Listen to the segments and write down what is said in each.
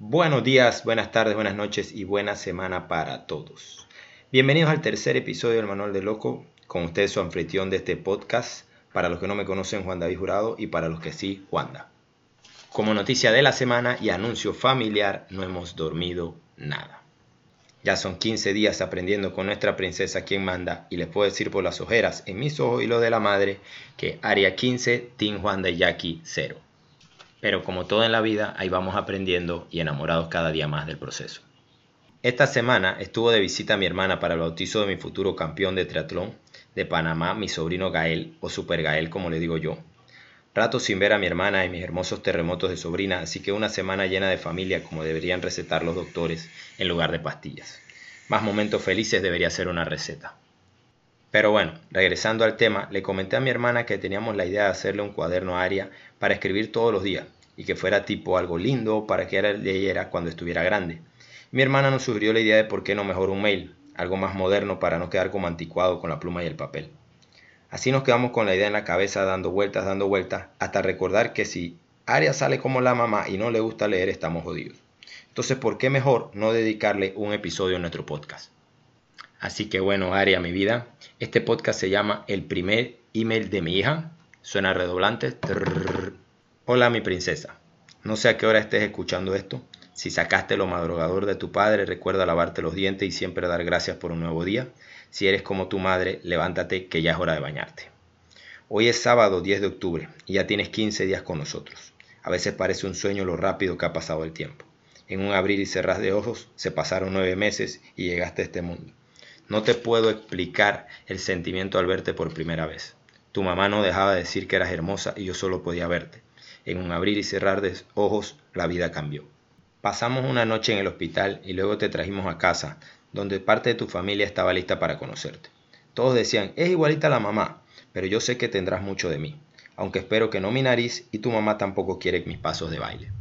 Buenos días, buenas tardes, buenas noches y buena semana para todos. Bienvenidos al tercer episodio del Manual de Loco, con ustedes su anfitrión de este podcast, para los que no me conocen Juan David Jurado y para los que sí, Juanda. Como noticia de la semana y anuncio familiar, no hemos dormido nada. Ya son 15 días aprendiendo con nuestra princesa quien manda y les puedo decir por las ojeras en mis ojos y lo de la madre que área 15, Team Juanda y Jackie 0. Pero como todo en la vida, ahí vamos aprendiendo y enamorados cada día más del proceso. Esta semana estuvo de visita mi hermana para el bautizo de mi futuro campeón de triatlón de Panamá, mi sobrino Gael, o Super Gael como le digo yo. Rato sin ver a mi hermana y mis hermosos terremotos de sobrina, así que una semana llena de familia como deberían recetar los doctores en lugar de pastillas. Más momentos felices debería ser una receta. Pero bueno, regresando al tema, le comenté a mi hermana que teníamos la idea de hacerle un cuaderno a Aria para escribir todos los días y que fuera tipo algo lindo para que ella leyera cuando estuviera grande. Mi hermana nos sugirió la idea de por qué no mejor un mail, algo más moderno para no quedar como anticuado con la pluma y el papel. Así nos quedamos con la idea en la cabeza dando vueltas, dando vueltas, hasta recordar que si Aria sale como la mamá y no le gusta leer, estamos jodidos. Entonces, ¿por qué mejor no dedicarle un episodio a nuestro podcast? Así que bueno, Aria, mi vida, este podcast se llama El primer email de mi hija. Suena redoblante. Hola, mi princesa. No sé a qué hora estés escuchando esto. Si sacaste lo madrugador de tu padre, recuerda lavarte los dientes y siempre dar gracias por un nuevo día. Si eres como tu madre, levántate que ya es hora de bañarte. Hoy es sábado 10 de octubre y ya tienes 15 días con nosotros. A veces parece un sueño lo rápido que ha pasado el tiempo. En un abrir y cerrar de ojos se pasaron nueve meses y llegaste a este mundo. No te puedo explicar el sentimiento al verte por primera vez. Tu mamá no dejaba de decir que eras hermosa y yo solo podía verte. En un abrir y cerrar de ojos la vida cambió. Pasamos una noche en el hospital y luego te trajimos a casa, donde parte de tu familia estaba lista para conocerte. Todos decían, es igualita a la mamá, pero yo sé que tendrás mucho de mí, aunque espero que no mi nariz y tu mamá tampoco quiere mis pasos de baile.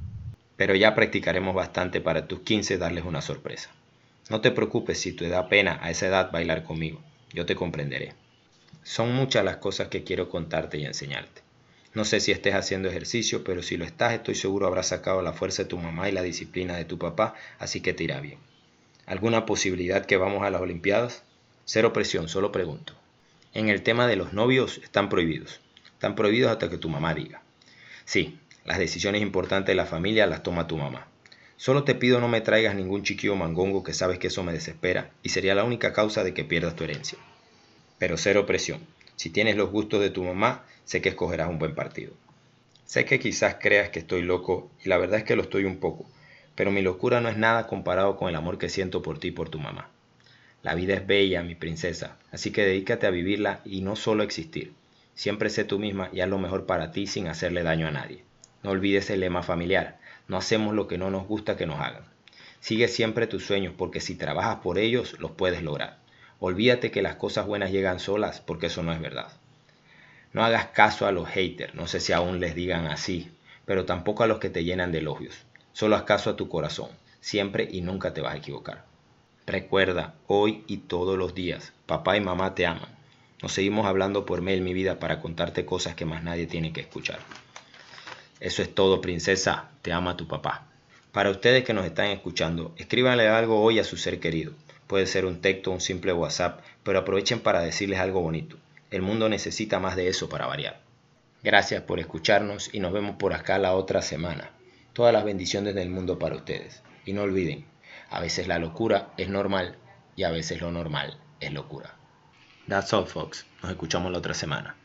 Pero ya practicaremos bastante para tus 15 darles una sorpresa. No te preocupes si te da pena a esa edad bailar conmigo, yo te comprenderé. Son muchas las cosas que quiero contarte y enseñarte. No sé si estés haciendo ejercicio, pero si lo estás estoy seguro habrás sacado la fuerza de tu mamá y la disciplina de tu papá, así que te irá bien. ¿Alguna posibilidad que vamos a las Olimpiadas? Cero presión, solo pregunto. En el tema de los novios están prohibidos. Están prohibidos hasta que tu mamá diga. Sí, las decisiones importantes de la familia las toma tu mamá. Solo te pido no me traigas ningún chiquillo mangongo que sabes que eso me desespera y sería la única causa de que pierdas tu herencia. Pero cero presión. Si tienes los gustos de tu mamá, sé que escogerás un buen partido. Sé que quizás creas que estoy loco y la verdad es que lo estoy un poco, pero mi locura no es nada comparado con el amor que siento por ti y por tu mamá. La vida es bella, mi princesa, así que dedícate a vivirla y no solo a existir. Siempre sé tú misma y haz lo mejor para ti sin hacerle daño a nadie. No olvides el lema familiar, no hacemos lo que no nos gusta que nos hagan. Sigue siempre tus sueños porque si trabajas por ellos los puedes lograr. Olvídate que las cosas buenas llegan solas porque eso no es verdad. No hagas caso a los haters, no sé si aún les digan así, pero tampoco a los que te llenan de elogios. Solo haz caso a tu corazón, siempre y nunca te vas a equivocar. Recuerda, hoy y todos los días, papá y mamá te aman. Nos seguimos hablando por mail, mi vida, para contarte cosas que más nadie tiene que escuchar. Eso es todo, princesa. Te ama tu papá. Para ustedes que nos están escuchando, escríbanle algo hoy a su ser querido. Puede ser un texto, un simple WhatsApp, pero aprovechen para decirles algo bonito. El mundo necesita más de eso para variar. Gracias por escucharnos y nos vemos por acá la otra semana. Todas las bendiciones del mundo para ustedes. Y no olviden, a veces la locura es normal y a veces lo normal es locura. That's all, folks. Nos escuchamos la otra semana.